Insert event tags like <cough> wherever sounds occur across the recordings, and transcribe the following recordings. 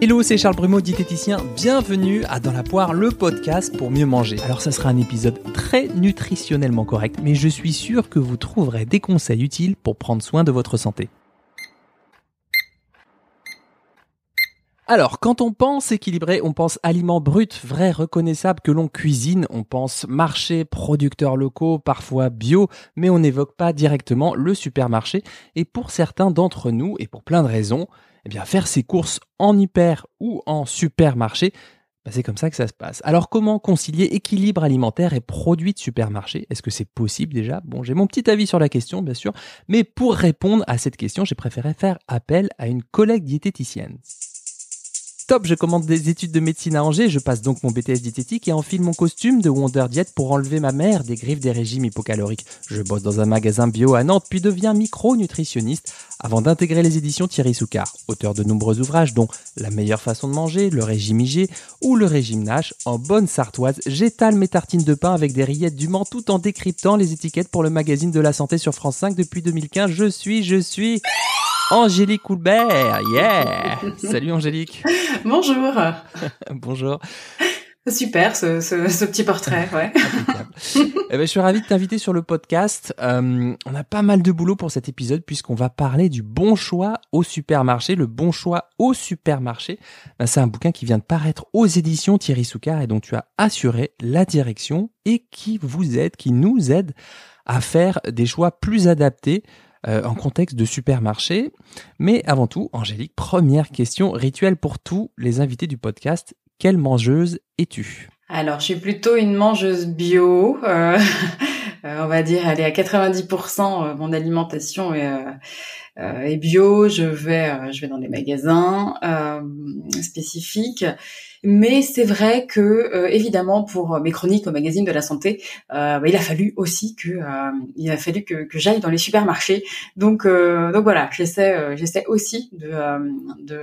Hello, c'est Charles Brumeau, diététicien. Bienvenue à Dans la poire, le podcast pour mieux manger. Alors, ça sera un épisode très nutritionnellement correct, mais je suis sûr que vous trouverez des conseils utiles pour prendre soin de votre santé. Alors, quand on pense équilibré, on pense aliments bruts, vrais, reconnaissables que l'on cuisine, on pense marché, producteurs locaux, parfois bio, mais on n'évoque pas directement le supermarché. Et pour certains d'entre nous, et pour plein de raisons, eh bien, faire ses courses en hyper ou en supermarché, bah, c'est comme ça que ça se passe. Alors comment concilier équilibre alimentaire et produits de supermarché? Est-ce que c'est possible déjà? Bon, j'ai mon petit avis sur la question, bien sûr, mais pour répondre à cette question, j'ai préféré faire appel à une collègue diététicienne. Top, je commande des études de médecine à Angers, je passe donc mon BTS diététique et enfile mon costume de Wonder Diet pour enlever ma mère des griffes des régimes hypocaloriques. Je bosse dans un magasin bio à Nantes, puis deviens micro-nutritionniste avant d'intégrer les éditions Thierry Soucard, auteur de nombreux ouvrages dont La meilleure façon de manger, Le régime IG ou Le régime Nash. En bonne sartoise, j'étale mes tartines de pain avec des rillettes du Mans tout en décryptant les étiquettes pour le magazine de la santé sur France 5 depuis 2015. Je suis, je suis... Angélique Coulbert, yeah Salut Angélique Bonjour <laughs> Bonjour Super ce, ce, petit portrait, ouais. <laughs> eh ben, je suis ravi de t'inviter sur le podcast. Euh, on a pas mal de boulot pour cet épisode puisqu'on va parler du bon choix au supermarché. Le bon choix au supermarché, ben, c'est un bouquin qui vient de paraître aux éditions Thierry Soucard et dont tu as assuré la direction et qui vous aide, qui nous aide à faire des choix plus adaptés euh, en contexte de supermarché. Mais avant tout, Angélique, première question rituelle pour tous les invités du podcast. Quelle mangeuse es-tu? Alors, je suis plutôt une mangeuse bio. Euh, <laughs> euh, on va dire, elle est à 90%. mon alimentation bio. Je vais, je vais dans les magasins spécifiques. Mais c'est vrai que euh, évidemment pour mes chroniques au magazine de la santé, euh, bah, il a fallu aussi que euh, il a fallu que, que j'aille dans les supermarchés. Donc donc voilà, j'essaie j'essaie aussi de de,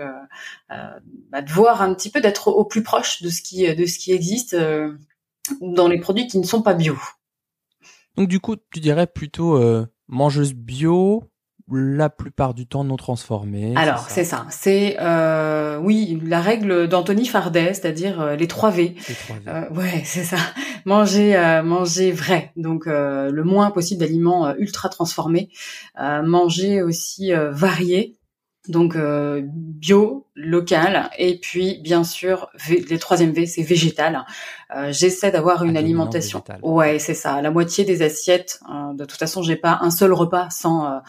bah, de voir un petit peu d'être au plus proche de ce qui de ce qui existe dans les produits qui ne sont pas bio. Donc du coup, tu dirais plutôt mangeuse bio, la plupart du temps non transformés. Alors c'est ça, c'est euh, oui la règle d'Anthony Fardet, c'est-à-dire euh, les 3 V. Les 3 v. Euh, ouais, <laughs> c'est ça. Manger, euh, manger vrai, donc euh, le moins possible d'aliments ultra transformés. manger aussi varié, donc bio, local, et puis bien sûr les troisième V, c'est végétal. J'essaie d'avoir une alimentation. Ouais, c'est ça. La moitié des assiettes. de toute façon, j'ai pas un seul repas sans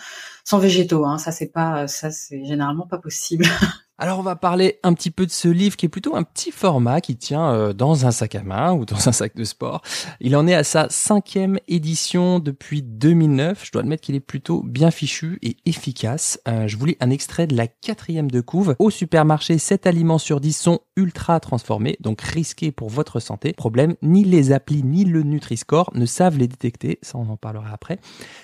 sans végétaux. Hein. Ça, c'est pas, ça, c'est généralement pas possible. <laughs> Alors on va parler un petit peu de ce livre qui est plutôt un petit format qui tient euh, dans un sac à main ou dans un sac de sport. Il en est à sa cinquième édition depuis 2009. Je dois admettre qu'il est plutôt bien fichu et efficace. Euh, je vous lis un extrait de la quatrième de couve. Au supermarché, 7 aliments sur 10 sont ultra transformés, donc risqués pour votre santé. Problème, ni les applis ni le Nutri-Score ne savent les détecter. Ça, on en parlera après.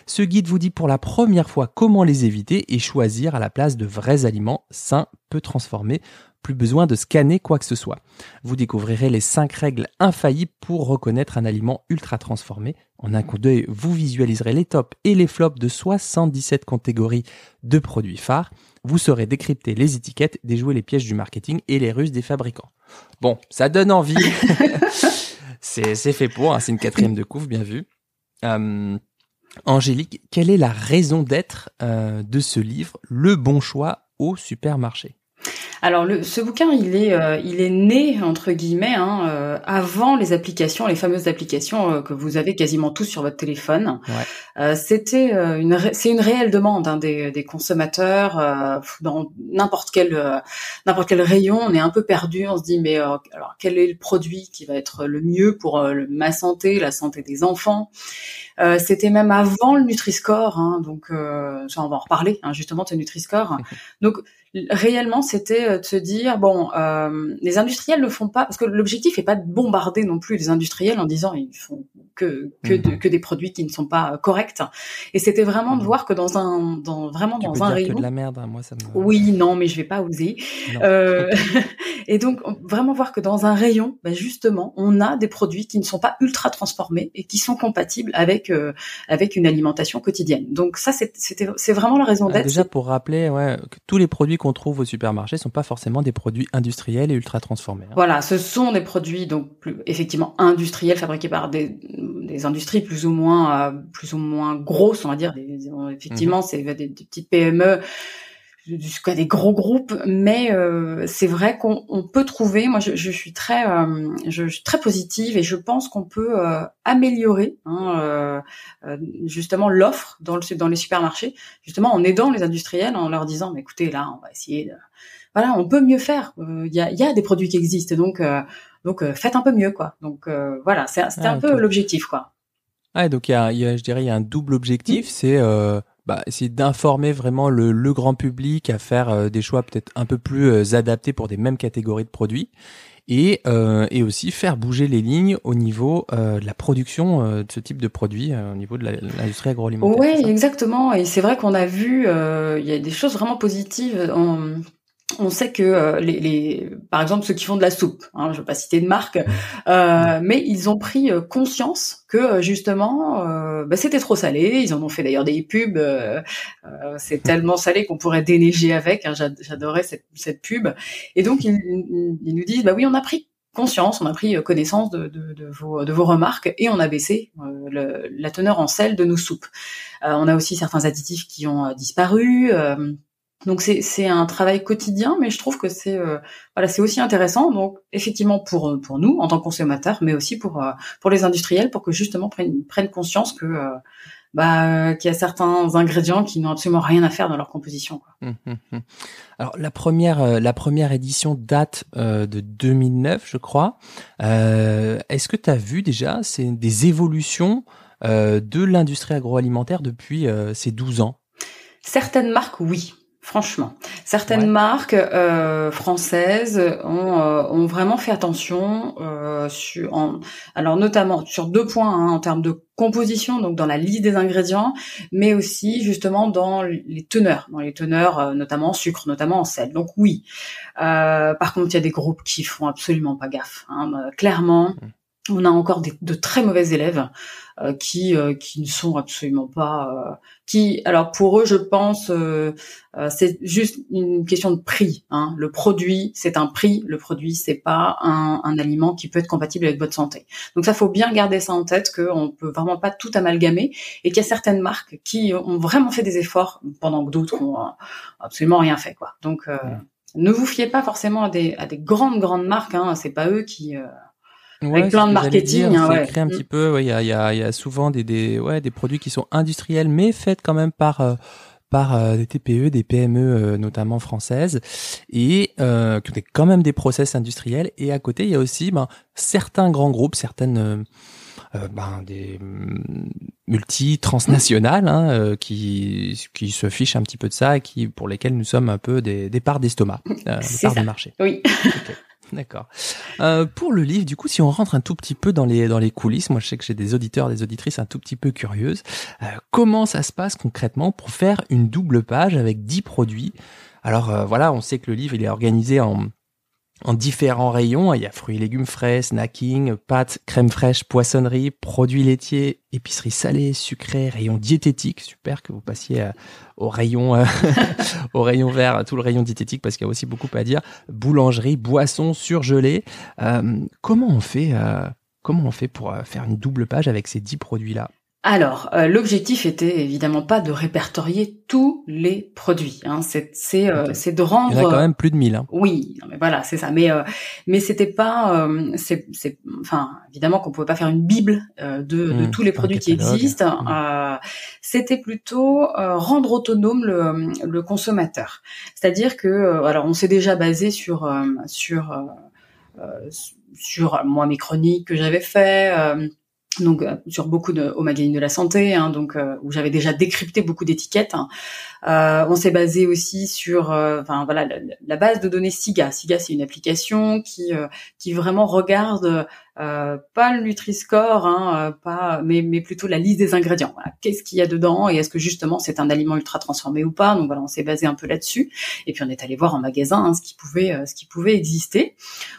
Ce guide vous dit pour la première fois comment les éviter et choisir à la place de vrais aliments sains transformé, plus besoin de scanner quoi que ce soit. Vous découvrirez les 5 règles infaillibles pour reconnaître un aliment ultra transformé. En un coup d'œil, vous visualiserez les tops et les flops de 77 catégories de produits phares. Vous saurez décrypter les étiquettes, déjouer les pièges du marketing et les ruses des fabricants. Bon, ça donne envie. <laughs> c'est fait pour, hein, c'est une quatrième de couvre, bien vu. Euh, Angélique, quelle est la raison d'être euh, de ce livre, Le bon choix au supermarché? Alors le, ce bouquin, il est, euh, il est né entre guillemets hein, euh, avant les applications, les fameuses applications euh, que vous avez quasiment tous sur votre téléphone. C'était une, c'est une réelle demande hein, des, des, consommateurs dans n'importe quel n'importe quel rayon. On est un peu perdu, on se dit mais alors quel est le produit qui va être le mieux pour ma santé, la santé des enfants? C'était même avant le Nutri-Score, hein, donc ça on va en reparler hein, justement de Nutri-Score. <laughs> donc réellement, c'était euh, de se dire bon, euh, les industriels ne font pas parce que l'objectif est pas de bombarder non plus les industriels en disant ils font que que, de, mhm. que des produits qui ne sont pas corrects. Et c'était vraiment de mhm. voir que dans un dans vraiment tu dans peux un dire rayon. Que de la merde, hein, moi ça me. Oui, non, mais je vais pas oser. Euh, <laughs> et donc vraiment voir que dans un rayon, ben justement, on a des produits qui ne sont pas ultra transformés et qui sont compatibles avec euh, avec une alimentation quotidienne. Donc ça, c'était c'est vraiment la raison d'être. Déjà pour rappeler, ouais, que tous les produits qu'on trouve au supermarché sont pas forcément des produits industriels et ultra transformés. Hein. Voilà, ce sont des produits donc plus, effectivement industriels fabriqués par des, des industries plus ou moins euh, plus ou moins grosses, on va dire. Des, effectivement, mhm. c'est des, des petites PME jusqu'à des gros groupes, mais euh, c'est vrai qu'on peut trouver. Moi, je, je suis très, euh, je, suis très positive et je pense qu'on peut euh, améliorer hein, justement l'offre dans, le, dans les supermarchés, justement en aidant les industriels, en leur disant, mais écoutez, là, on va essayer. De... Voilà, on peut mieux faire. Il y a, y, a, des produits qui existent, donc donc faites un peu mieux, quoi. Donc voilà, c'était ah, un peu l'objectif, quoi. Ah, donc il y a, y a, je dirais, il y a un double objectif, c'est bah, essayer d'informer vraiment le, le, grand public à faire euh, des choix peut-être un peu plus euh, adaptés pour des mêmes catégories de produits et, euh, et aussi faire bouger les lignes au niveau euh, de la production de ce type de produits, au niveau de l'industrie agroalimentaire. Oui, exactement. Et c'est vrai qu'on a vu, il y a des choses vraiment positives. En on sait que euh, les, les, par exemple ceux qui font de la soupe, hein, je ne vais pas citer de marque, euh, mais ils ont pris euh, conscience que justement bah, c'était trop salé. Ils en ont fait d'ailleurs des pubs. c'est tellement salé qu'on pourrait déneiger avec. Hein, J'adorais cette, cette, pub. Et donc ils, ils, nous disent bah oui on a pris conscience, on a pris connaissance de, de, de, vos, de vos, remarques et on a baissé le, la teneur en sel de nos soupes. on a aussi certains additifs qui ont disparu. Donc c'est un travail quotidien, mais je trouve que c'est euh, voilà c'est aussi intéressant. Donc effectivement pour euh, pour nous en tant que consommateurs, mais aussi pour euh, pour les industriels, pour que justement prennent prennent conscience que bah qu'il y a certains ingrédients qui n'ont absolument rien à faire dans leur composition. Quoi. Hum, hum, hum. Alors la première la première édition date de 2009, je crois. Est-ce que tu as vu déjà c'est des évolutions de l'industrie agroalimentaire depuis ces 12 ans? Certaines marques, oui. Franchement, certaines marques euh, françaises ont, euh, ont, vraiment fait attention euh, sur, en, alors notamment sur deux points hein, en termes de composition, donc dans la liste des ingrédients, mais aussi justement dans les teneurs, dans les teneurs euh, notamment en sucre, notamment en sel. Donc oui. Euh, par contre, il y a des groupes qui font absolument pas gaffe. Hein, clairement. Mmh on a encore des, de très mauvais élèves qui euh, qui ne sont absolument pas euh, qui alors pour eux je pense c'est juste une question de prix hein. le produit c'est un prix le produit c'est pas un, un, aliment qui peut être compatible avec votre santé donc ça faut bien garder ça en tête qu'on peut vraiment pas tout amalgamer et qu'il y a certaines marques qui ont vraiment fait des efforts pendant que d'autres ont absolument rien fait quoi donc ne vous fiez pas forcément à des à des grandes grandes marques hein. c'est pas eux qui avec plein de marketing. Hein, ouais. un petit peu. Il y, a, y, a, y a souvent des, des, ouais, des produits qui sont industriels, mais faits quand même par euh, par euh, des TPE, des PME euh, notamment françaises, et euh, qui ont quand même des process industriels. Et à côté, il y a aussi ben, certains grands groupes, certaines ben, des mm, multi transnationales hein, qui qui se fichent un petit peu de ça et qui pour lesquelles nous sommes un peu des, des parts d'estomac, des parts du marché. Oui. <laughs> <laughs> D'accord. Euh, pour le livre, du coup, si on rentre un tout petit peu dans les dans les coulisses, moi je sais que j'ai des auditeurs, des auditrices un tout petit peu curieuses. Euh, comment ça se passe concrètement pour faire une double page avec 10 produits? Alors euh, voilà, on sait que le livre il est organisé en en différents rayons. Il y a fruits et légumes frais, snacking, pâtes, crème fraîche, poissonnerie, produits laitiers, épicerie salée, sucrée, rayon diététique. Super que vous passiez euh, au rayon euh, <laughs> au rayon vert, tout le rayon diététique parce qu'il y a aussi beaucoup à dire. Boulangerie, boissons surgelées. Euh, comment on fait Comment on fait pour faire une double page avec ces dix produits là alors, euh, l'objectif était évidemment pas de répertorier tous les produits. Hein. C'est c'est euh, de rendre. Il y en a quand même plus de 1000. Hein. Oui, mais voilà, c'est ça. Mais euh, mais c'était pas. c'est c'est enfin évidemment qu'on pouvait pas faire une bible de, de mmh, tous les produits qui existent. Mmh. c'était plutôt rendre autonome le, le consommateur. C'est-à-dire que alors on s'est déjà basé sur sur sur moi mes chroniques que j'avais fait donc euh, sur beaucoup de au magazine de la santé, hein, donc euh, où j'avais déjà décrypté beaucoup d'étiquettes. Hein. Euh, on s'est basé aussi sur, enfin voilà, la, base de données SIGA. SIGA, c'est une application qui qui vraiment regarde euh, pas le Nutri-Score, hein, euh, pas, mais, mais plutôt la liste des ingrédients. Voilà. Qu'est-ce qu'il y a dedans et est-ce que justement c'est un aliment ultra transformé ou pas? Donc voilà, on s'est basé un peu là-dessus. Et puis on est allé voir en magasin hein, ce qui pouvait, euh, ce qui pouvait exister.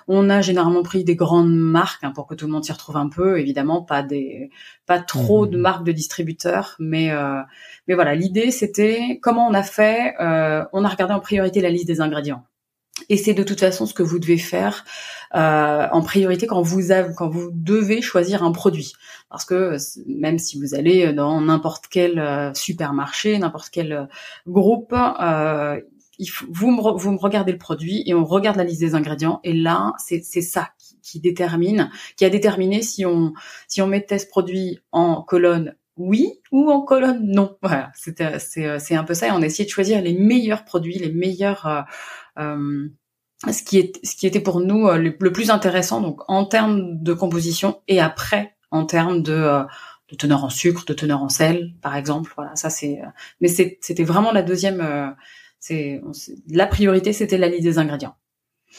On a généralement pris des grandes marques hein, pour que tout le monde s'y retrouve un peu. Évidemment, pas des, pas trop de mmh. marques de distributeurs, mais mais voilà, l'idée c'était comment on a fait. on a regardé en priorité la liste des ingrédients. Et c'est de toute façon ce que vous devez faire euh, en priorité quand vous avez, quand vous devez choisir un produit. Parce que même si vous allez dans n'importe quel euh, supermarché, n'importe quel euh, groupe, euh, il faut, vous, me, vous me regardez le produit et on regarde la liste des ingrédients. Et là, c'est ça qui, qui, détermine, qui a déterminé si on si on mettait ce produit en colonne oui ou en colonne non. Voilà, c'est c'est un peu ça. Et on a essayé de choisir les meilleurs produits, les meilleurs euh, ce qui est ce qui était pour nous euh, le, plus intéressant donc en termes de composition et après en termes de, euh, de teneur en sucre, de teneur en sel, par exemple. Voilà, ça c'est. Mais c'était vraiment la deuxième. c'est la priorité, c'était la liste des ingrédients.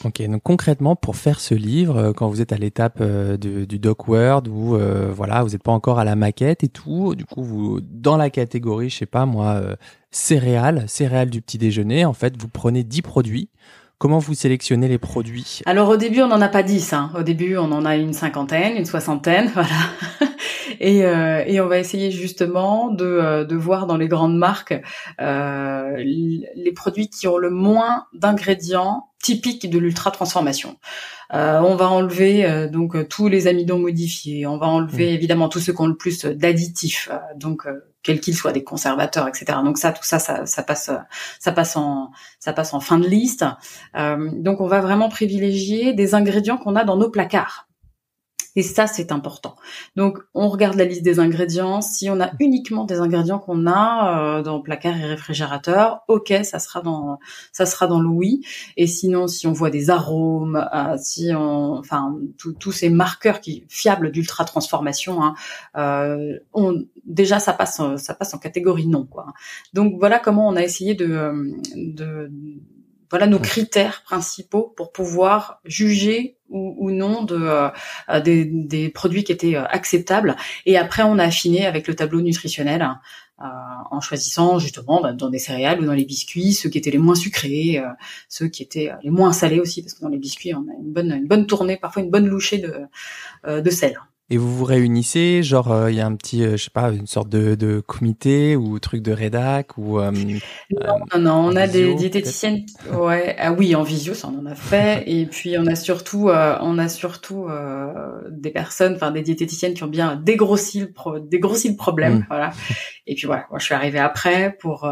Ok, donc concrètement, pour faire ce livre, quand vous êtes à l'étape du, du doc Word où voilà, vous n'êtes pas encore à la maquette et tout, du coup, vous dans la catégorie, je sais pas moi, céréales, céréales du petit déjeuner. En fait, vous prenez 10 produits. Comment vous sélectionnez les produits? Alors au début, on n'en a pas 10. Hein. Au début, on en a une cinquantaine, une soixantaine, <laughs> voilà. Et, euh, et on va essayer justement de, euh, de voir dans les grandes marques euh, les produits qui ont le moins d'ingrédients typiques de l'ultra transformation. Euh, on va enlever euh, donc tous les amidons modifiés. On va enlever mmh. évidemment tous ceux qui ont le plus d'additifs. donc quels qu'ils soient, des conservateurs, etc. Donc ça, tout ça, ça, ça passe, ça passe en, ça passe en fin de liste. Euh, donc on va vraiment privilégier des ingrédients qu'on a dans nos placards. Et ça, c'est important. Donc, on regarde la liste des ingrédients. Si on a uniquement des ingrédients qu'on a euh, dans placard et réfrigérateur, ok, ça sera dans ça sera dans le oui. Et sinon, si on voit des arômes, euh, si on, enfin, tous ces marqueurs qui fiables d'ultra transformation, hein, euh, on, déjà ça passe ça passe en catégorie non quoi. Donc voilà comment on a essayé de, de voilà nos critères principaux pour pouvoir juger ou, ou non de euh, des, des, produits qui étaient euh, acceptables. Et après, on a affiné avec le tableau nutritionnel euh, en choisissant justement bah, dans des céréales ou dans les biscuits ceux qui étaient les moins sucrés, euh, ceux qui étaient les moins salés aussi, parce que dans les biscuits, on a une bonne une bonne tournée, parfois une bonne louchée de de sel et vous vous réunissez, genre euh, il y a un petit, euh, je sais pas, une sorte de, de comité ou truc de rédac ou. Euh, <laughs> non, non, on a des diététiciennes. Ouais, ah oui, en visio, ça on en a fait. <laughs> et puis on a surtout, on a surtout des personnes, enfin des diététiciennes qui ont bien dégrossi le, pro, dégrossi le problème, mm. voilà. Et puis voilà, moi je suis arrivée après pour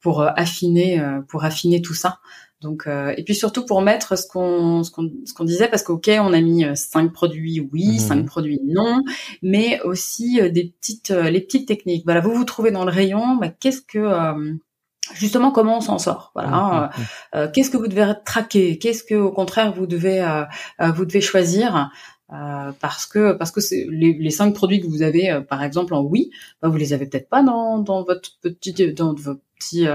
pour affiner, pour affiner tout ça. Donc euh, et puis surtout pour mettre ce qu'on ce qu'on ce qu'on disait parce qu'ok on a mis euh, cinq produits oui, mhm. cinq produits non, mais aussi euh, des petites les petites techniques. Voilà, vous vous trouvez dans le rayon, bah, qu'est-ce que justement comment on s'en sort voilà mhm, mhm. qu'est-ce que vous devez traquer qu'est-ce que au contraire vous devez vous devez choisir parce que parce que c'est les, les, cinq produits que vous avez par exemple en oui bah, vous les avez peut-être pas dans dans votre petit dans votre petit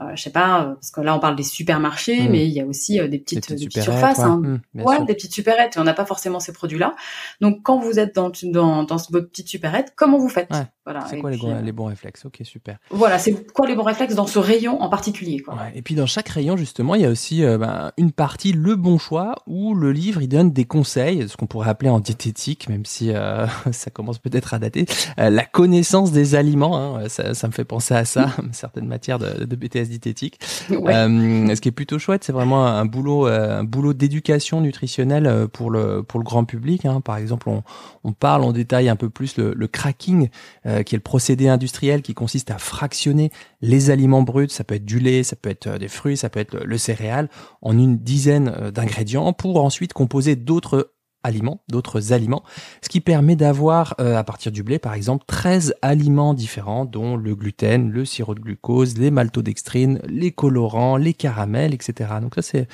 euh, je sais pas, euh, parce que là on parle des supermarchés, hmm. mais il y a aussi euh, des petites, des petites, surfaces, hein. ouais, hmm, des petites supérettes. Et on n'a pas forcément ces produits-là. Donc quand vous êtes dans dans, dans votre petite supérette, comment vous faites? Voilà. C'est quoi les, bons, les bons réflexes? Ok, super. Voilà, c'est quoi les bons réflexes dans ce rayon en particulier quoi? Ouais. Et puis dans chaque rayon justement, il y a aussi ben, une partie le bon choix où le livre il donne des conseils, ce qu'on pourrait appeler en diététique, même si <laughs> ça commence peut-être à dater, la connaissance des aliments. Hein, ça, ça, me fait penser à ça, <laughs> certaines matières de, de BTS diététique. Euh, ce qui est plutôt chouette, c'est vraiment un boulot, euh, un boulot d'éducation nutritionnelle euh, pour le pour le grand public. Hein. Par exemple, on, on parle en détail un peu plus le, le cracking, qui est le procédé industriel qui consiste à fractionner les aliments bruts. Ça peut être du lait, ça peut être des fruits, ça peut être le, le céréal, en une dizaine d'ingrédients pour ensuite composer d'autres aliments, d'autres aliments, ce qui permet d'avoir, euh, à partir du blé par exemple, 13 aliments différents, dont le gluten, le sirop de glucose, les maltodextrines, les colorants, les caramels, etc. Donc ça c'est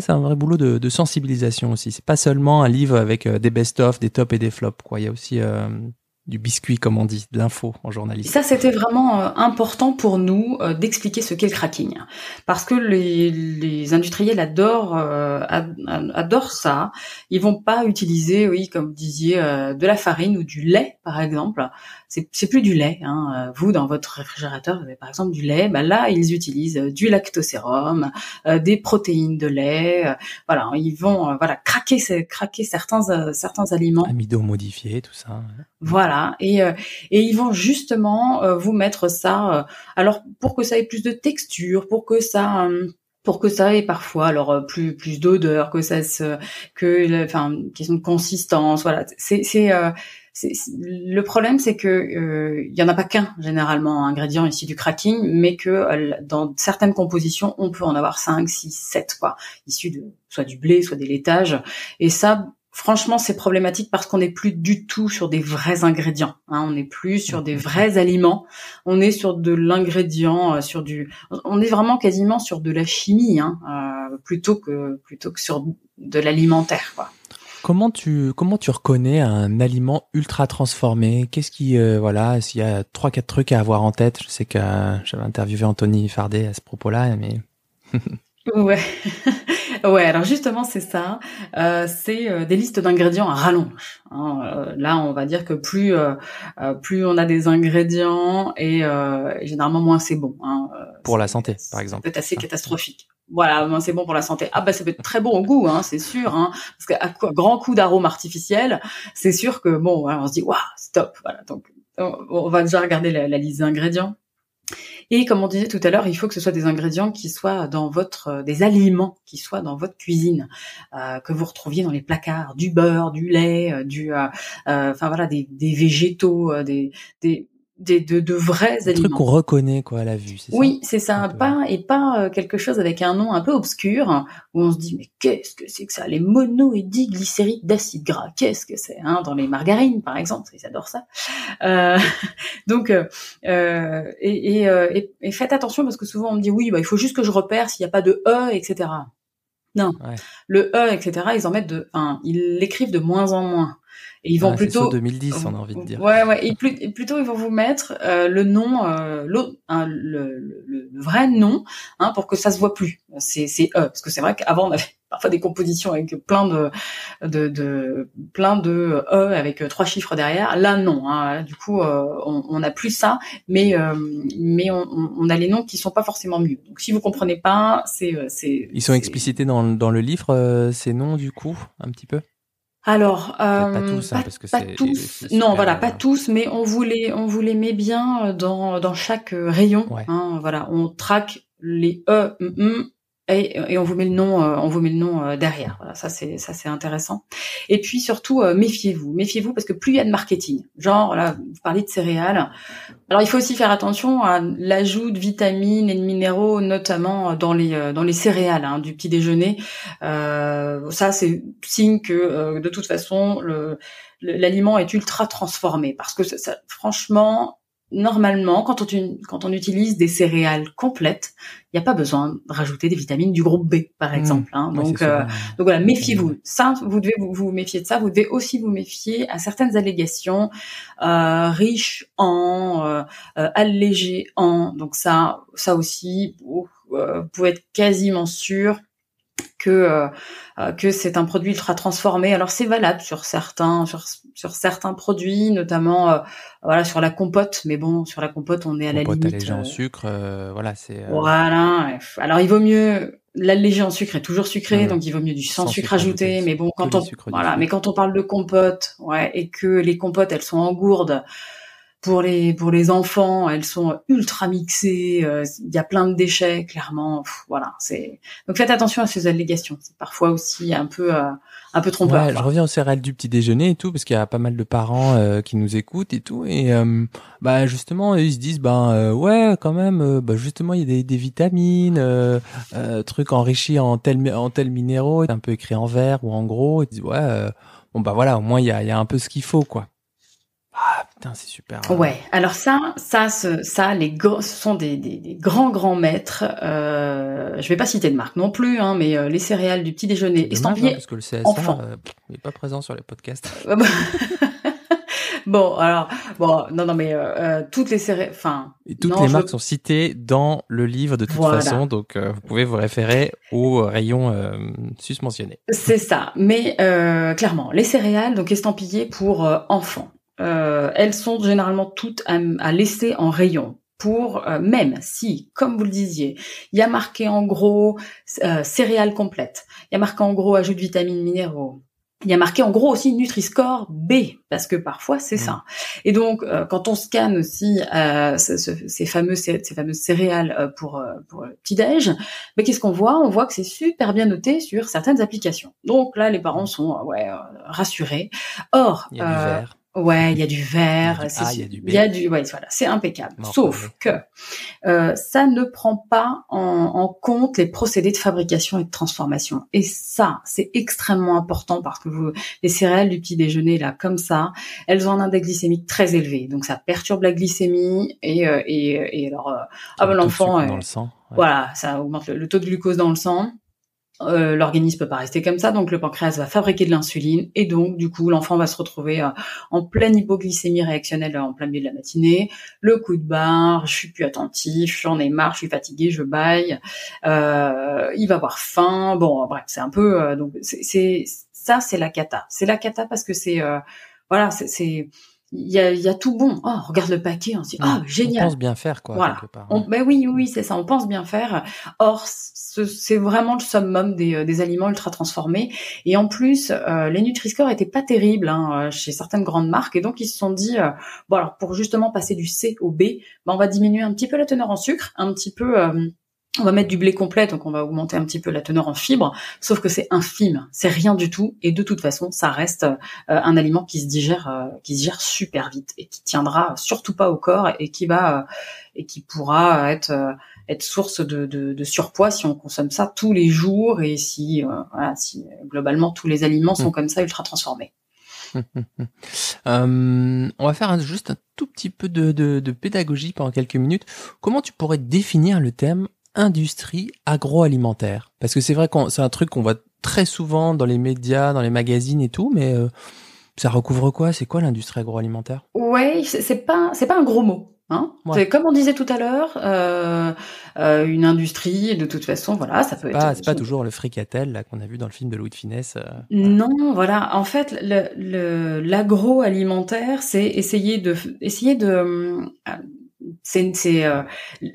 c'est un vrai boulot de, de sensibilisation aussi. C'est pas seulement un livre avec euh, des best-of, des tops et des flops. Quoi. Il y a aussi euh, du biscuit, comme on dit, de l'info en journaliste. Ça, c'était vraiment euh, important pour nous euh, d'expliquer ce qu'est le cracking, parce que les, les industriels adorent euh, adorent ça. Ils vont pas utiliser, oui, comme vous disiez, de la farine ou du lait, par exemple. C'est c'est plus du lait. Hein. Vous, dans votre réfrigérateur, vous avez par exemple du lait. Ben là, ils utilisent du lactosérum, des protéines de lait. voilà, ils vont voilà craquer craquer certains certains aliments. Amido modifiés, tout ça. Voilà et, euh, et ils vont justement euh, vous mettre ça. Euh, alors pour que ça ait plus de texture, pour que ça pour que ça ait parfois alors plus plus d'odeur, que ça se que enfin question de consistance, voilà. C'est c'est le problème, c'est que il y en a pas qu'un généralement ingrédient ici du cracking, mais que dans certaines compositions, on peut en avoir 5, 6, 7 quoi, issus de soit du blé, soit des laitages. Et ça, Franchement, c'est problématique parce qu'on n'est plus du tout sur des vrais ingrédients. Hein. On n'est plus sur des vrais aliments. On est sur de l'ingrédient, euh, sur du. On est vraiment quasiment sur de la chimie, hein, euh, plutôt que plutôt que sur de l'alimentaire. Comment tu comment tu reconnais un aliment ultra transformé? Qu'est-ce qui euh, voilà S'il y a trois quatre trucs à avoir en tête, je sais que j'avais interviewé Anthony Fardet à ce propos-là, mais <laughs> ouais. <laughs> Ouais, alors justement c'est ça. Euh, c'est euh, des listes d'ingrédients à rallonge. Hein. Euh, là, on va dire que plus plus on a des ingrédients et, généralement moins c'est bon. Hein. Pour la santé, par exemple. C'est assez catastrophique. Voilà, moins c'est bon pour la santé. Ah bah ça peut être très bon au goût, hein, c'est sûr. Hein, parce qu'à grand coup d'arôme artificiel, c'est sûr que bon, on se dit waouh, stop. Voilà, donc on, va déjà regarder la, la liste d'ingrédients. Et comme on disait tout à l'heure, il faut que ce soit des ingrédients qui soient dans votre, euh, des aliments qui soient dans votre cuisine, euh, que vous retrouviez dans les placards, du beurre, du lait, euh, du, enfin voilà, des, végétaux, des des, de, de vrais aliments. truc qu'on reconnaît quoi à la vue. Oui, c'est ça, pas et pas euh, quelque chose avec un nom un peu obscur où on se dit mais qu'est-ce que c'est que ça? Les mono et diglycérides d'acide gras, qu'est-ce que c'est hein Dans les margarines par exemple, ils adorent ça. Euh, <laughs> donc euh, euh et, et, et, faites attention parce que souvent on me dit oui, bah il faut juste que je repère s'il n'y a pas de e, etc. Non, le e, etc. Ils en mettent de, enfin, ils l'écrivent de moins en moins. Et ils vont plutôt 2010, on a envie de dire. Ouais, ouais. Et plutôt, ils vont vous mettre euh, le nom, euh, hein, le, le, le, vrai nom, hein, pour que ça se voit plus. C'est, c'est E, parce que c'est vrai qu'avant on avait <laughs> parfois des compositions avec plein de, de, de plein de E avec trois chiffres derrière. Là, non. Hein. Du coup, euh, on, on a plus ça, mais euh, mais on, on, a les noms qui sont pas forcément mieux. Donc, si vous comprenez pas, c'est c'est. Ils sont explicités dans dans le livre ces noms du coup, un petit peu? Alors, euh, pas tous, hein, parce que pas tous. non, voilà, pas euh, tous, mais on voulait, on voulait met bien dans dans chaque rayon. Hein, voilà, on traque les e, et, et, on vous met le nom, euh, on vous met le nom euh, derrière. Voilà, ça c'est ça c'est intéressant. Et puis surtout euh, méfiez-vous, méfiez-vous parce que plus il y a de marketing, genre là vous parlez de céréales. Alors il faut aussi faire attention à l'ajout de vitamines et de minéraux, notamment dans les dans les céréales hein, du petit déjeuner. Euh, ça c'est signe que de toute façon le l'aliment est ultra transformé parce que ça, franchement normalement, quand on, quand on utilise des céréales complètes, il n'y a pas besoin de rajouter des vitamines du groupe B, par mmh. exemple. Hein. Donc, euh, donc voilà, méfiez-vous. Ça, vous devez vous, vous, méfier de ça. Vous devez aussi vous méfier à certaines allégations euh, riches en, euh, euh allégées en. Donc ça, ça aussi, vous, euh, vous pouvez être quasiment sûr que euh, euh, que c'est un produit ultra transformé. Alors c'est valable sur certains sur, sur certains produits, notamment euh, voilà sur la compote. Mais bon, sur la compote, on est à la limite. allégée en sucre, voilà c'est. Voilà. Alors il vaut mieux l'allégé en sucre est toujours sucré, donc il vaut mieux du sans, sucre, ajouté. Mais bon, quand on voilà, mais quand on parle de compote, ouais, et que les compotes elles sont en gourde pour les pour les enfants, elles sont ultra mixées. Euh, il y a plein de déchets, clairement. voilà, c'est donc faites attention à ces allégations. C'est parfois aussi un peu euh, un peu trompeur. Ouais, je reviens au céréales du petit déjeuner et tout parce qu'il y a pas mal de parents euh, qui nous écoutent et tout et bah justement ils se disent ben ouais quand même bah justement il y a des, des vitamines trucs enrichis en tel en tel minéraux un peu écrit en vert ou en gros ils disent ouais bon bah voilà au moins il y a, y a un peu ce qu'il faut quoi. Ah putain, c'est super. Hein. Ouais. Alors ça, ça, ce, ça, les ce sont des, des, grands grands maîtres. Euh, je vais pas citer de marque non plus, hein, mais euh, les céréales du petit déjeuner estampillées hein, parce que le CSA euh, n'est pas présent sur les podcasts. <laughs> bon, alors, bon, non, non, mais euh, toutes les séries, enfin, toutes les marques sont citées dans le livre de toute façon, donc vous pouvez vous référer au rayon susmentionné. C'est ça, mais clairement, les céréales, donc estampillées pour enfants. Elles sont généralement toutes à laisser en rayon pour euh, même si, comme vous le disiez, il y a marqué en gros euh, céréales complètes, il y a marqué en gros ajout de vitamines minéraux, il y a marqué en gros aussi Nutri-Score B parce que parfois c'est ça. Et donc euh, quand on scanne aussi ces, fameux ces fameuses céréales pour pour le petit déj, mais qu'est-ce qu'on voit? On voit que c'est super bien noté sur certaines applications. Donc là les parents sont ouais rassurés. Or il y a du vert. Ouais, il y a du vert, il y a du, il y a du, ouais, voilà, c'est impeccable. Sauf que euh, ça ne prend pas en, en, compte les procédés de fabrication et de transformation. Et ça, c'est extrêmement important parce que vous, les céréales du petit déjeuner là, comme ça, elles ont un index glycémique très élevé, donc ça perturbe la glycémie et euh, et, et alors, euh, ah ben l'enfant, dans le sang. Voilà, ça augmente le, taux de glucose dans le sang. Euh, l'organisme peut pas rester comme ça, donc le pancréas va fabriquer de l'insuline et donc du coup l'enfant va se retrouver euh, en pleine hypoglycémie réactionnelle en plein milieu de la matinée, le coup de barre, je suis plus attentif, j'en ai marre, je suis fatigué, je baille, euh, il va avoir faim, bon bref c'est un peu euh, donc c'est ça c'est la cata, c'est la cata parce que c'est voilà c'est il y a, y a, tout bon. Oh, regarde le paquet, on se dit, ah, génial. On pense bien faire, quoi. Voilà. ben oui, oui, c'est ça. On pense bien faire. Or, c'est vraiment le summum des, euh, des, aliments ultra transformés. Et en plus, euh, les Nutri-Score étaient pas terribles hein, euh, chez certaines grandes marques. Et donc, ils se sont dit, bon, alors pour justement passer du C au B, ben, on va diminuer un petit peu la teneur en sucre, un petit peu on va mettre du blé complet, donc on va augmenter un petit peu la teneur en fibres, sauf que c'est infime, c'est rien du tout, et de toute façon, ça reste euh, un aliment qui se digère, euh, qui se digère super vite et qui tiendra surtout pas au corps et qui va euh, et qui pourra être être source de, de, surpoids si on consomme ça tous les jours et si voilà, si globalement tous les aliments sont mmh. comme ça ultra transformés. on va faire juste un tout petit peu de, de, de, pédagogie pendant quelques minutes. Comment tu pourrais définir le thème industrie agroalimentaire Parce que c'est vrai que c'est un truc qu'on voit très souvent dans les médias, dans les magazines et tout, mais euh, ça recouvre quoi? C'est quoi l'industrie agroalimentaire? Ouais, c'est pas c'est pas un gros mot. Hein C'est comme on disait tout à l'heure, euh, euh, une industrie. De toute façon, voilà, ça peut être. C'est pas toujours le fricatel là qu'on a vu dans le film de Louis de Finesse. non, voilà. En fait, le l'agroalimentaire, c'est essayer de essayer de c'est euh,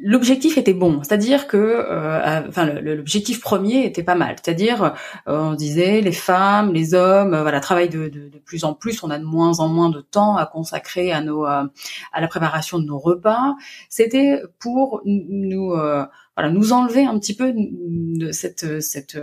l'objectif était bon, c'est-à-dire que euh, enfin l'objectif premier était pas mal, c'est-à-dire euh, on disait les femmes, les hommes, voilà travaillent de, de, de, plus en plus, on a de moins en moins de temps à consacrer à nos à la préparation de nos repas. C'était pour nous voilà nous enlever un petit peu de cette cette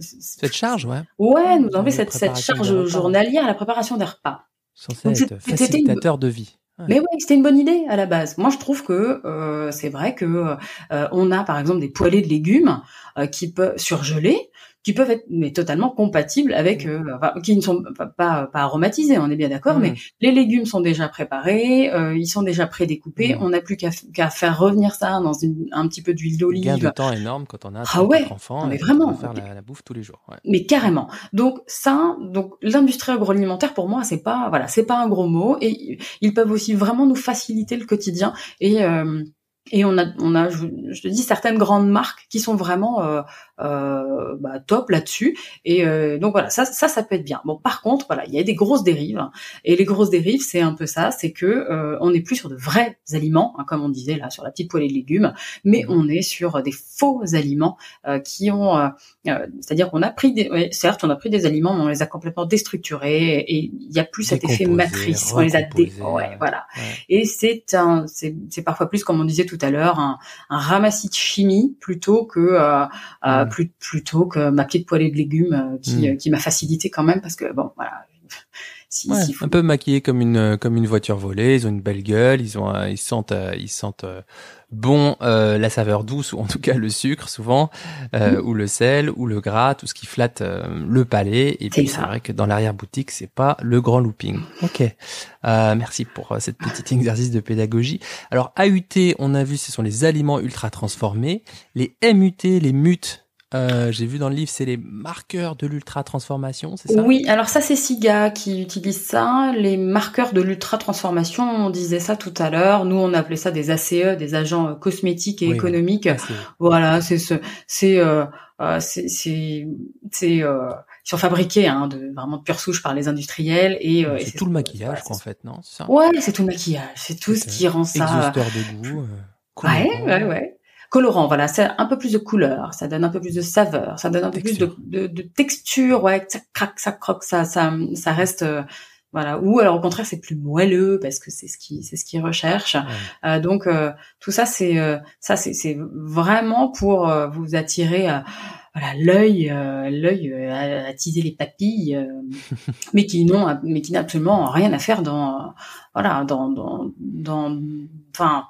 cette charge, ouais. Ouais, nous enlever cette, cette charge journalière à la préparation des repas. Censé être facilitateur de vie. Mais oui, c'était une bonne idée à la base. Moi, je trouve que euh, c'est vrai que euh, on a par exemple des poêlés de légumes euh, qui peuvent surgeler, qui peuvent être mais totalement compatibles avec, euh, qui ne sont pas, pas, aromatisés, on est bien d'accord, mais les légumes sont déjà préparés, euh, ils sont déjà prédécoupés, on n'a plus qu'à faire revenir ça dans une, un petit peu d'huile d'olive. Gain de temps énorme quand on a ah ouais, enfants, mais vraiment, faire la, bouffe tous les jours. Ouais. Mais carrément. Donc ça, donc l'industrie agroalimentaire pour moi c'est pas voilà c'est pas un gros mot et ils peuvent aussi vraiment nous faciliter le quotidien et euh, et on a, on a, je, te dis, certaines grandes marques qui sont vraiment euh, bah, top là-dessus. Et euh, donc voilà, ça, ça, ça peut être bien. Bon, par contre, voilà, il y a des grosses dérives. Hein. et les grosses dérives, c'est un peu ça, c'est que euh, on n'est plus sur de vrais aliments, hein, comme on disait là sur la petite poêlée de légumes, mais mmh. on est sur des faux aliments euh, qui ont, euh, c'est-à-dire qu'on a pris des, certes, on a pris des aliments, mais on les a complètement déstructurés et il n'y a plus cet effet matrice. On les a dé... ouais, voilà. Et c'est un, c'est parfois plus comme on disait tout à l'heure, un, un ramassis de chimie plutôt que mmh plus, plutôt que ma petite poêlée de légumes euh, qui, hmm. euh, qui m'a facilité quand même parce que bon voilà. <laughs> Si, un peu maquillé comme une comme une voiture volée, ils ont une belle gueule, ils ont ils sentent ils sentent bon euh, la saveur douce ou en tout cas le sucre souvent euh, ou le sel ou le gras, tout ce qui flatte le palais et puis c'est vrai que dans l'arrière boutique c'est pas le grand looping. OK. merci pour cette petite <laughs> exercice de pédagogie. Alors AUT, on a vu ce sont les aliments ultra transformés, les MUT, les mutes Euh, j'ai vu dans le livre, c'est les marqueurs de l'ultra transformation, c'est ça? Oui, alors ça c'est SIGA qui utilise ça. Les marqueurs de l'ultra transformation, on disait ça tout à l'heure. Nous, on appelait ça des ACE, des agents cosmétiques et économiques. Voilà, c'est ce, c'est euh, euh, c'est c'est c'est euh, sont fabriqués hein, de vraiment de pure souche par les industriels et, euh, c'est tout le maquillage quoi, en fait non? Ça? Ouais c'est tout le maillage c'est tout ce qui rend ça exhausteur de goût euh, ouais ouais ouais colorant voilà c'est un peu plus de couleur ça donne un peu plus de saveur ça donne un peu plus de, de, de, texture ouais ça craque ça croque ça ça ça reste euh, voilà. Ou alors au contraire c'est plus moelleux parce que c'est ce qui c'est ce qu'ils recherchent. Euh, donc euh, tout ça c'est ça c'est c'est vraiment pour vous attirer voilà l'œil l'œil à, attiser les papilles <laughs> mais qui n'ont mais qui n'a absolument rien à faire dans voilà dans dans dans enfin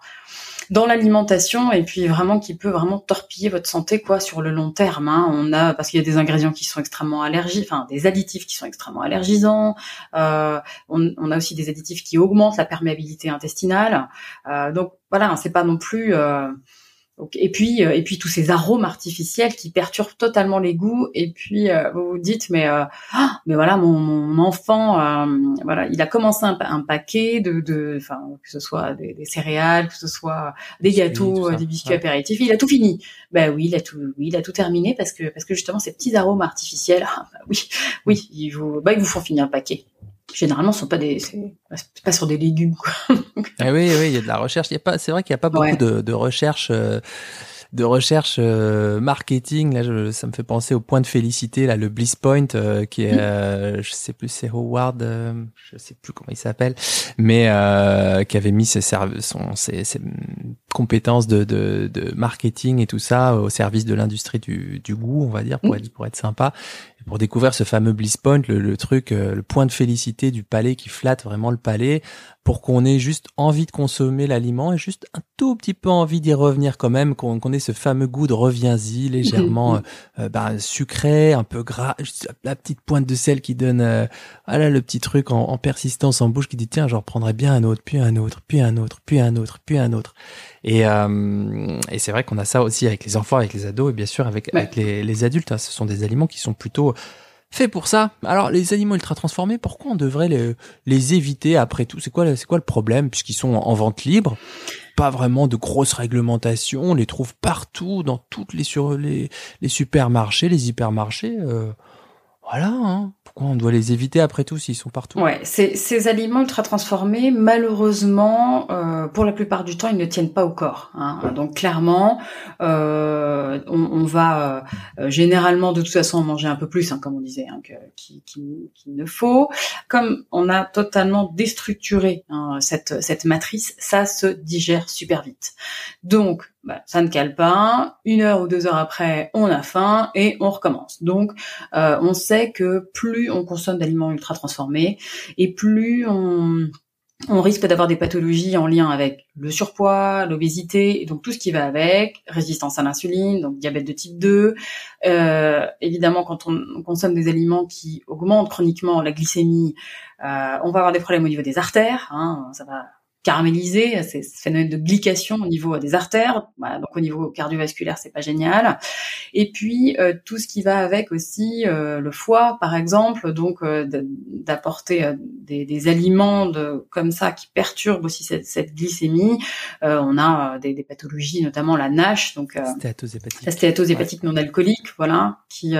dans l'alimentation et puis vraiment qui peut vraiment torpiller votre santé quoi sur le long terme. Hein. On a parce qu'il y a des ingrédients qui sont extrêmement allergiques, enfin des additifs qui sont extrêmement allergisants. Euh, on, on, a aussi des additifs qui augmentent la perméabilité intestinale. Euh, donc voilà, c'est pas non plus euh, et puis euh, et puis tous ces arômes artificiels qui perturbent totalement les goûts. Et puis euh, vous vous dites mais euh, ah, mais voilà mon, mon enfant voilà il a commencé un, un paquet de de enfin que ce soit des, des, céréales que ce soit des gâteaux des biscuits apéritifs. Il a tout fini. Ben oui il a tout oui il a tout terminé parce que parce que justement ces petits arômes artificiels <laughs> ah, bah oui oui ils vous bah ils vous font finir un paquet généralement ce sont pas des c'est pas sur des légumes quoi. <laughs> ah oui oui il y a de la recherche il y a pas c'est vrai qu'il y a pas beaucoup de, de recherche euh, de recherche euh, marketing là je, ça me fait penser au point de félicité là le Bliss Point euh, qui est mm. je sais plus c'est Howard je sais plus comment il s'appelle mais qui avait mis ses, son, ses, ses compétences de, de, de, marketing et tout ça au service de l'industrie du, du goût on va dire pour mm. être pour être sympa pour découvrir ce fameux bliss point, le, le, truc, euh, le point de félicité du palais qui flatte vraiment le palais, pour qu'on ait juste envie de consommer l'aliment et juste un tout petit peu envie d'y revenir quand même, qu'on ait ce fameux goût de reviens-y, légèrement <laughs> euh, bah, sucré, un peu gras, la petite pointe de sel qui donne, euh, voilà le petit truc en, en, persistance en bouche qui dit tiens, je reprendrai bien un autre, puis un autre, puis un autre, puis un autre, puis un autre. Et, euh, et c'est vrai qu'on a ça aussi avec les enfants, avec les ados et bien sûr avec, avec les, les adultes. Hein. Ce sont des aliments qui sont plutôt faits pour ça. Alors les aliments ultra transformés, pourquoi on devrait les, les éviter après tout? C'est quoi, c'est quoi le problème puisqu'ils sont en vente libre? Pas vraiment de grosses réglementations, on les trouve partout dans toutes les sur les, les supermarchés, les hypermarchés. Euh, voilà, hein. pourquoi on doit les éviter après tout s'ils sont partout? Ouais, ces, ces aliments ultra transformés, malheureusement, euh, pour la plupart du temps, ils ne tiennent pas au corps. Hein. Donc clairement, euh, on, on, va euh, généralement de toute façon manger un peu plus, hein, comme on disait, hein, qu'il qui, qui ne faut. Comme on a totalement déstructuré hein, cette, cette matrice, ça se digère super vite. Donc bah, ça ne cale pas. Une heure ou deux heures après, on a faim et on recommence. Donc, euh, on sait que plus on consomme d'aliments ultra transformés et plus on, risque d'avoir des pathologies en lien avec le surpoids, l'obésité, et donc tout ce qui va avec, résistance à l'insuline, donc diabète de type 2. Euh, évidemment, quand on, consomme des aliments qui augmentent chroniquement la glycémie, euh, on va avoir des problèmes au niveau des artères. Hein, ça va caramélisé, c'est ce phénomène de glycation au niveau des artères, donc au niveau cardiovasculaire c'est pas génial. Et puis euh, tout ce qui va avec aussi euh, le foie par exemple, donc euh, d'apporter des, des, aliments de, comme ça qui perturbent aussi cette, cette glycémie. on a des, des, pathologies notamment la NASH, donc la stéatose hépatique non alcoolique, voilà, qui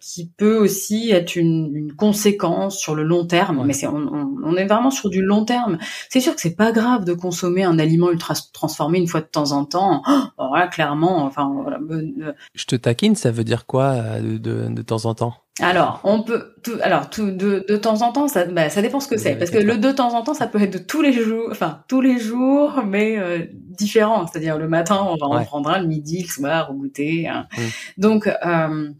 qui peut aussi être une, une, conséquence sur le long terme, mais c'est on, on, on, est vraiment sur du long terme. C'est que c'est pas grave de consommer un aliment ultra transformé une fois de temps en temps. Oh, voilà, clairement, enfin voilà. Euh, Je te taquine, ça veut dire quoi euh, de, de, temps en temps? Alors, on peut, tout, alors tout, de, de temps en temps, ça, bah, ça dépend ce que c'est, parce que le de temps en temps, ça peut être de tous les jours, enfin tous les jours, mais euh, différent. C'est-à-dire le matin, on va en prendre un, le midi, le soir, au goûter. Hein. Mmh. Donc, euh,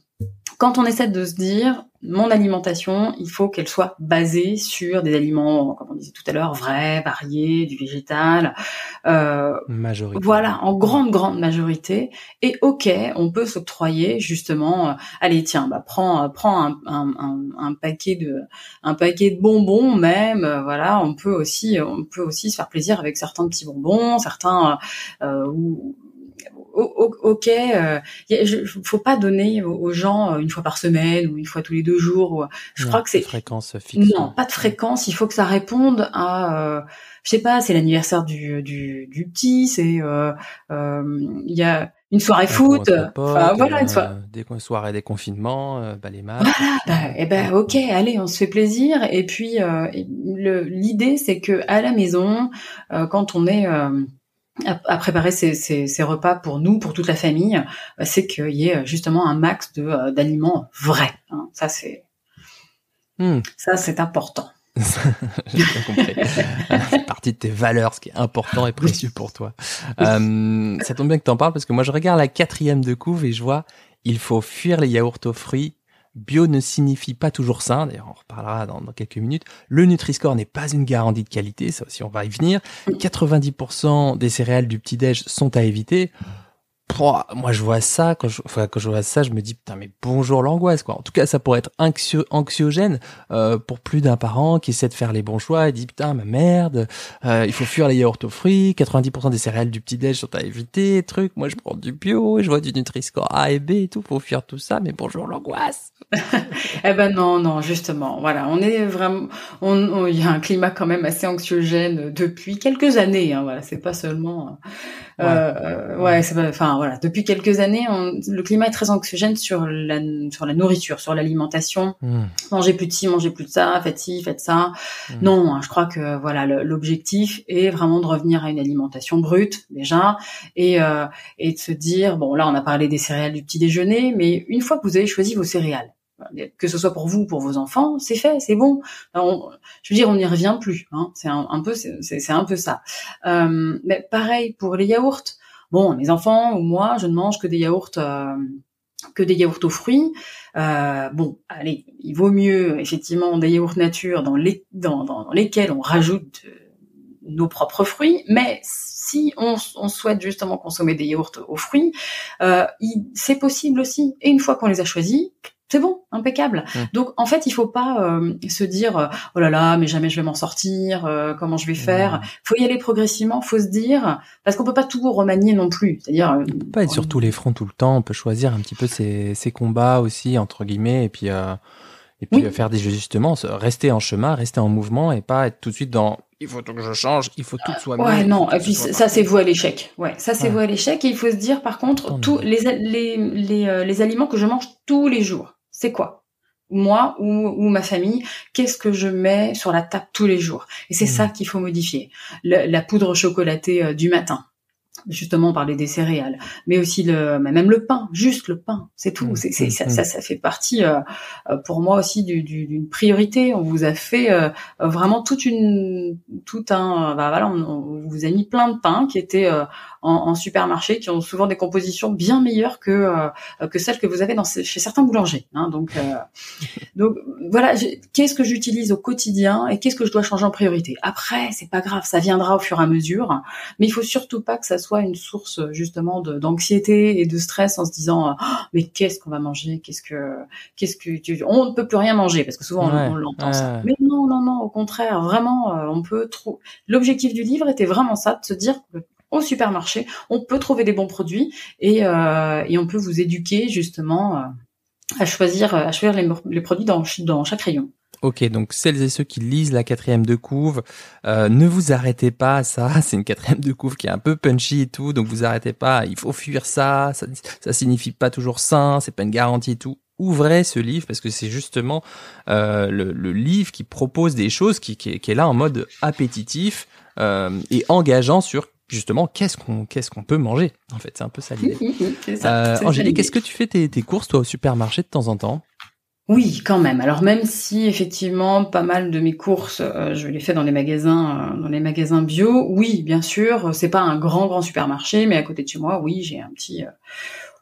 quand on essaie de se dire mon alimentation, il faut qu'elle soit basée sur des aliments, comme on disait tout à l'heure, vrais, variés, du végétal. Euh, majorité. Voilà, en grande grande majorité. Et ok, on peut s'octroyer justement. Euh, allez, tiens, bah prends euh, prends un, un, un, paquet de un paquet de bonbons même. Voilà, on peut aussi on peut aussi se faire plaisir avec certains petits bonbons, certains ou ok, euh, faut pas donner aux gens une fois par semaine ou une fois tous les deux jours. Je crois que c'est fréquence fixe. Non, pas de fréquence. Il faut que ça réponde à je sais pas, c'est l'anniversaire du, du, du petit, c'est euh, euh, il y a une soirée foot, enfin voilà, une soirée. Des soirées des confinements, euh, bah, les matchs. Voilà, bah, et eh ben ok, allez, on se fait plaisir. Et puis l'idée, c'est que à la maison, quand on est à, préparer ces, ces, ces, repas pour nous, pour toute la famille, c'est qu'il y ait justement un max de d'aliments vrais. Hein. Ça c'est hmm. ça c'est important. <laughs> J'ai bien compris. C'est partie de tes valeurs, ce qui est important et précieux pour toi. Euh, ça tombe bien que tu en parles parce que moi je regarde la quatrième de couve et je vois il faut fuir les yaourts aux fruits. Bio ne signifie pas toujours sain, d'ailleurs on reparlera dans, dans quelques minutes. Le Nutri-Score n'est pas une garantie de qualité, ça aussi on va y venir. 90% des céréales du petit-déj sont à éviter moi je vois ça quand je enfin, quand je vois ça je me dis putain mais bonjour l'angoisse quoi. En tout cas ça pourrait être anxiogène euh, pour plus d'un parent qui essaie de faire les bons choix et dit putain ma merde euh, il faut fuir les yaourts aux fruits 90% des céréales du petit déj sont à éviter truc. Moi je prends du bio je vois du Nutri-Score A et B et tout faut fuir tout ça mais bonjour l'angoisse. <laughs> Eh ben non non justement. Voilà on est vraiment on il y a un climat quand même assez anxiogène depuis quelques années hein, voilà c'est pas seulement euh, ouais, c'est enfin voilà, depuis quelques années, le climat est très anxiogène sur la sur la nourriture, sur l'alimentation. Hmm. Manger plus de ci, manger plus de ça, faites ci, faites ça. Hmm. Non, hein, je crois que voilà, l'objectif est vraiment de revenir à une alimentation brute déjà et euh, et de se dire bon là, on a parlé des céréales du petit déjeuner, mais une fois que vous avez choisi vos céréales, que ce soit pour vous ou pour vos enfants, c'est fait, c'est bon. je veux dire, on n'y revient plus. Hein. C'est un, peu, c'est un peu ça. Euh, mais pareil pour les yaourts. Bon, mes enfants ou moi, je ne mange que des yaourts, euh, que des yaourts aux fruits. Euh, bon, allez, il vaut mieux effectivement des yaourts nature dans, les, dans, dans, lesquels on rajoute nos propres fruits, mais si on, souhaite justement consommer des yaourts aux fruits, euh, c'est possible aussi. Et une fois qu'on les a choisis, c'est bon, impeccable. Donc en fait, il faut pas euh, se dire euh, oh là là, mais jamais je vais m'en sortir, euh, comment je vais faire. Faut y aller progressivement, faut se dire parce qu'on peut pas tout remanier non plus. C'est-à-dire on peut pas être sur tous les fronts tout le temps, on peut choisir un petit peu ses, ses combats aussi entre guillemets et puis et puis faire des ajustements, rester en chemin, rester en mouvement et pas être tout de suite dans il faut que je change, il faut tout que soit Ouais, non, et puis ça c'est vous à l'échec. Ouais, ça c'est vous à l'échec et il faut se dire par contre tous les les les, les aliments que je mange tous les jours c'est quoi? Moi ou, ma famille, qu'est-ce que je mets sur la table tous les jours? Et c'est mmh. ça qu'il faut modifier. la poudre chocolatée euh, du matin, justement parler des céréales, mais aussi le, même le pain, juste le pain, c'est tout. Mmh, c'est, c'est mmh, ça, ça, fait partie euh, euh, pour moi aussi d'une priorité. On vous a fait euh, vraiment toute une, tout un, bah voilà, on, vous a mis plein de pains qui étaient en, en, supermarché, qui ont souvent des compositions bien meilleures que que celles que vous avez dans chez certains boulangers. Hein, donc <laughs> donc voilà, qu'est-ce que j'utilise au quotidien et qu'est-ce que je dois changer en priorité? Après, c'est pas grave, ça viendra au fur et à mesure, mais il faut surtout pas que ça soit une source justement d'anxiété et de stress en se disant oh, mais qu'est-ce qu'on va manger? Qu'est-ce que qu'est-ce que tu... on ne peut plus rien manger parce que souvent on, l'entend ça mais non non non au contraire vraiment euh, on peut trop l'objectif du livre était vraiment ça de se dire que au supermarché on peut trouver des bons produits et, euh, et on peut vous éduquer justement euh, à choisir à choisir les, produits dans, dans chaque rayon Ok, donc celles et ceux qui lisent la quatrième de couve, euh, ne vous arrêtez pas à ça. <laughs> C'est une quatrième de couve qui est un peu punchy et tout, donc vous arrêtez pas. Il faut fuir ça. Ça, ça signifie pas toujours sain. C'est pas une garantie et tout. Ouvrez ce livre parce que c'est justement euh, le, le, livre qui propose des choses qui, qui, qui est là en mode appétitif euh, et engageant sur justement qu'est-ce qu'on qu'est-ce qu'on peut manger. En fait, c'est un peu ça l'idée. <laughs> euh, Angélique, est-ce que tu fais tes, tes courses toi au supermarché de temps en temps? Oui, quand même. Alors même si effectivement pas mal de mes courses, euh, je les fais dans les magasins, euh, dans les magasins bio. Oui, bien sûr, c'est pas un grand grand supermarché, mais à côté de chez moi, oui, j'ai un petit, euh,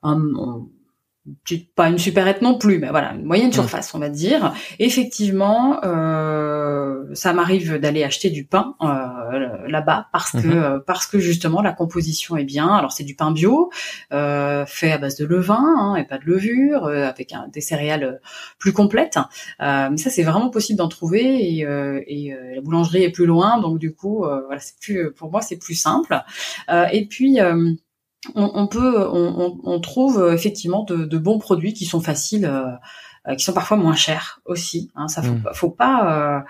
un, pas une supérette non plus, mais voilà, une moyenne surface, on va dire. Effectivement, euh, ça m'arrive d'aller acheter du pain euh, là-bas parce que mhm. euh, parce que justement la composition est bien. Alors c'est du pain bio, fait à base de levain hein, et pas de levure, avec un, des céréales plus complètes. mais ça c'est vraiment possible d'en trouver et, et la boulangerie est plus loin, donc du coup voilà, c'est plus pour moi c'est plus simple. et puis on, peut, on, trouve effectivement de, bons produits qui sont faciles, qui sont parfois moins chers aussi. Hein, ça faut, mmh. faut pas,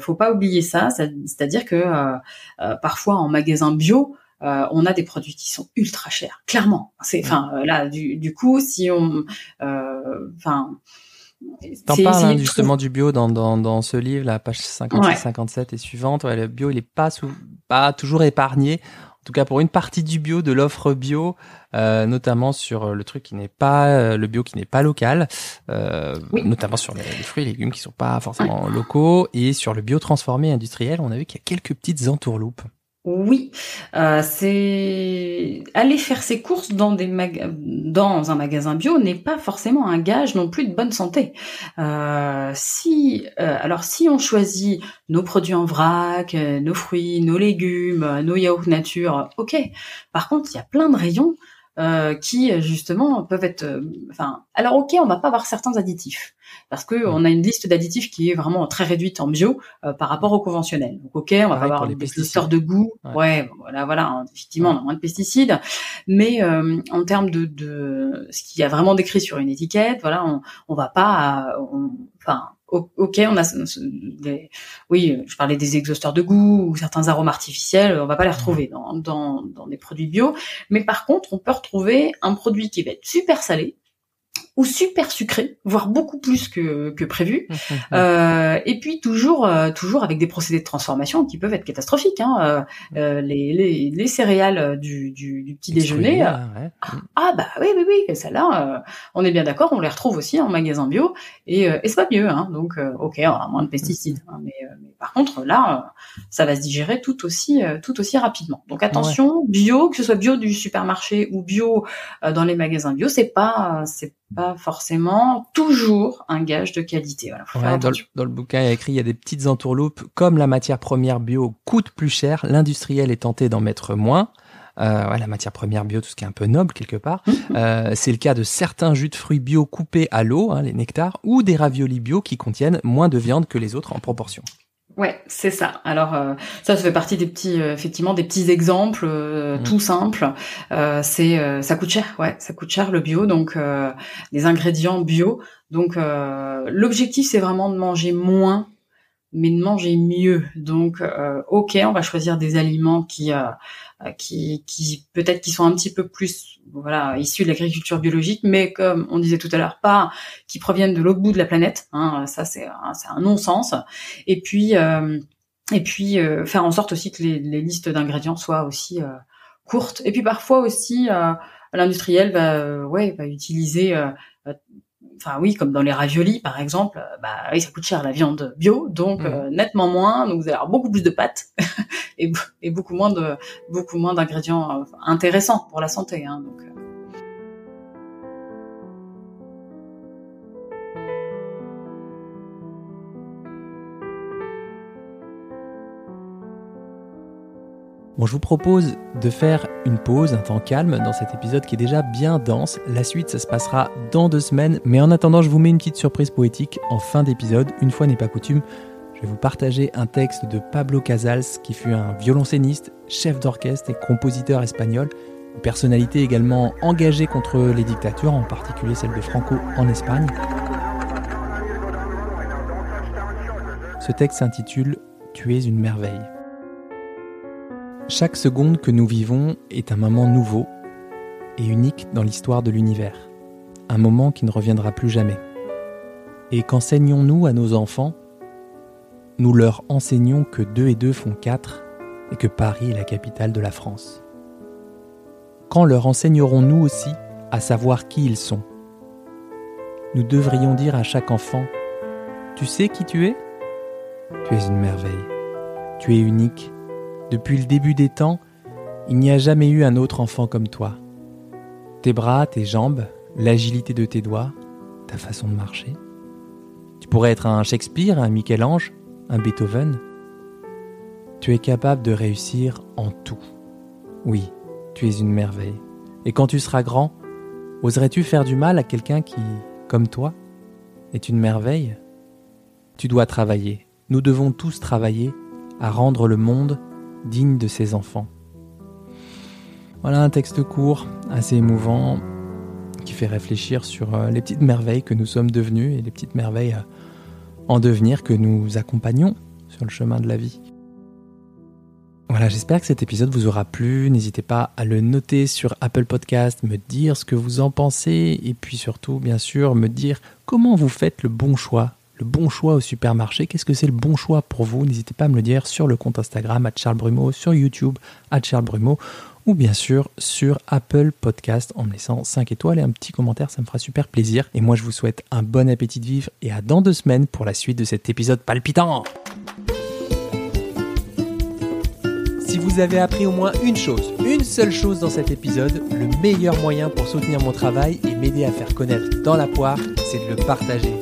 faut pas oublier ça. C'est-à-dire que parfois en magasin bio, on a des produits qui sont ultra chers, clairement. C'est, enfin, là, du, du, coup, si on, enfin, T'en parles hein, justement du bio dans, dans, dans, ce livre, la page 56-57 et suivante. Ouais, le bio, il est pas, sous, pas toujours épargné. En tout cas, pour une partie du bio, de l'offre bio, euh, notamment sur le truc qui n'est pas euh, le bio qui n'est pas local, euh, notamment sur les, fruits et légumes qui sont pas forcément locaux et sur le bio transformé industriel, on a vu qu'il y a quelques petites entourloupes. Oui, euh, c'est aller faire ses courses dans des dans un magasin bio n'est pas forcément un gage non plus de bonne santé. Euh, si euh, alors si on choisit nos produits en vrac, nos fruits, nos légumes, nos yaourts nature, ok. Par contre, il y a plein de rayons qui justement peuvent être. Enfin, alors ok, on va pas avoir certains additifs parce que on a une liste d'additifs qui est vraiment très réduite en bio euh, par rapport au conventionnel. Donc ok, on va avoir des pesticides de goût, ouais, voilà, voilà, hein, effectivement, on a moins de pesticides, mais euh, en termes de, de ce qu'il y a vraiment décrit sur une étiquette, voilà, on, on va pas, enfin. Ok, on a des, oui, je parlais des exhausteurs de goût ou certains arômes artificiels, on va pas les retrouver dans, dans, dans des produits bio, mais par contre, on peut retrouver un produit qui va être super salé, ou super sucré, voire beaucoup plus que, que prévu. Mmh, mmh, mmh. euh, et puis toujours, euh, toujours avec des procédés de transformation qui peuvent être catastrophiques. Hein. Euh, euh les, les, les, céréales du, du, du petit déjeuner. Euh, ah, bah oui, oui, oui, celles-là, on est bien d'accord, on les retrouve aussi en magasin bio et, et c'est pas mieux. Hein. Donc, ok, on a moins de pesticides, hein, mais, mais, par contre là, ça va se digérer tout aussi, tout aussi rapidement. Donc attention, bio, que ce soit bio du supermarché ou bio dans les magasins bio, c'est pas, c'est pas forcément toujours un gage de qualité. Voilà, dans, le, bouquin, il y a écrit il y a des petites entourloupes. Comme la matière première bio coûte plus cher, l'industriel est tenté d'en mettre moins. Euh, ouais, la matière première bio, tout ce qui est un peu noble quelque part. Mmh. Euh, c'est le cas de certains jus de fruits bio coupés à l'eau, hein, les nectars, ou des raviolis bio qui contiennent moins de viande que les autres en proportion. Ouais, c'est ça. Alors euh, ça, ça fait partie des petits, euh, effectivement, des petits exemples euh, mmh. tout simples. c'est, ça coûte cher. Ouais, ça coûte cher le bio, donc les ingrédients bio. Donc l'objectif, c'est vraiment de manger moins, mais de manger mieux. Donc ok, on va choisir des aliments qui, qui, qui peut-être qui sont un petit peu plus voilà, issus de l'agriculture biologique, mais comme on disait tout à l'heure, pas qui proviennent de l'autre bout de la planète. Hein, ça, c'est un, non-sens. Et puis, euh, et puis euh, faire en sorte aussi que les, listes d'ingrédients soient aussi euh, courtes. Et puis parfois aussi, l'industriel va, ouais, va utiliser enfin oui, comme dans les raviolis par exemple, bah oui, ça coûte cher la viande bio, donc mmh. nettement moins, donc vous allez avoir beaucoup plus de pâtes <laughs> et, et, beaucoup moins de beaucoup moins d'ingrédients intéressants pour la santé. Hein, donc, Bon, je vous propose de faire une pause, un temps calme dans cet épisode qui est déjà bien dense. La suite, ça se passera dans deux semaines, mais en attendant, je vous mets une petite surprise poétique en fin d'épisode. Une fois n'est pas coutume, je vais vous partager un texte de Pablo Casals, qui fut un violoncelliste, chef d'orchestre et compositeur espagnol, une personnalité également engagée contre les dictatures, en particulier celle de Franco en Espagne. Ce texte s'intitule Tu es une merveille. Chaque seconde que nous vivons est un moment nouveau et unique dans l'histoire de l'univers, un moment qui ne reviendra plus jamais. Et qu'enseignons-nous à nos enfants? Nous leur enseignons que deux et deux font quatre et que Paris est la capitale de la France. Quand leur enseignerons-nous aussi à savoir qui ils sont? Nous devrions dire à chaque enfant, Tu sais qui tu es? Tu es une merveille, tu es unique depuis le début des temps, il n'y a jamais eu un autre enfant comme toi. Tes bras, tes jambes, l'agilité de tes doigts, ta façon de marcher. Tu pourrais être un Shakespeare, un Michel-Ange, un Beethoven. Tu es capable de réussir en tout. Oui, tu es une merveille. Et quand tu seras grand, oserais-tu faire du mal à quelqu'un qui, comme toi, est une merveille? Tu dois travailler. Nous devons tous travailler à rendre le monde digne de ses enfants. Voilà un texte court, assez émouvant, qui fait réfléchir sur euh, les petites merveilles que nous sommes devenus et les petites merveilles euh, en devenir que nous accompagnons sur le chemin de la vie. Voilà, j'espère que cet épisode vous aura plu. N'hésitez pas à le noter sur Apple Podcast, me dire ce que vous en pensez et puis surtout, bien sûr, me dire comment vous faites le bon choix. Le bon choix au supermarché, qu'est-ce que c'est le bon choix pour vous? N'hésitez pas à me le dire sur le compte Instagram à Charles Brumeau, sur YouTube à Charles Brumeau ou bien sûr sur Apple Podcast en me laissant 5 étoiles et un petit commentaire, ça me fera super plaisir. Et moi je vous souhaite un bon appétit de vivre et à dans deux semaines pour la suite de cet épisode palpitant. Si vous avez appris au moins une chose, une seule chose dans cet épisode, le meilleur moyen pour soutenir mon travail et m'aider à faire connaître dans la poire, c'est de le partager.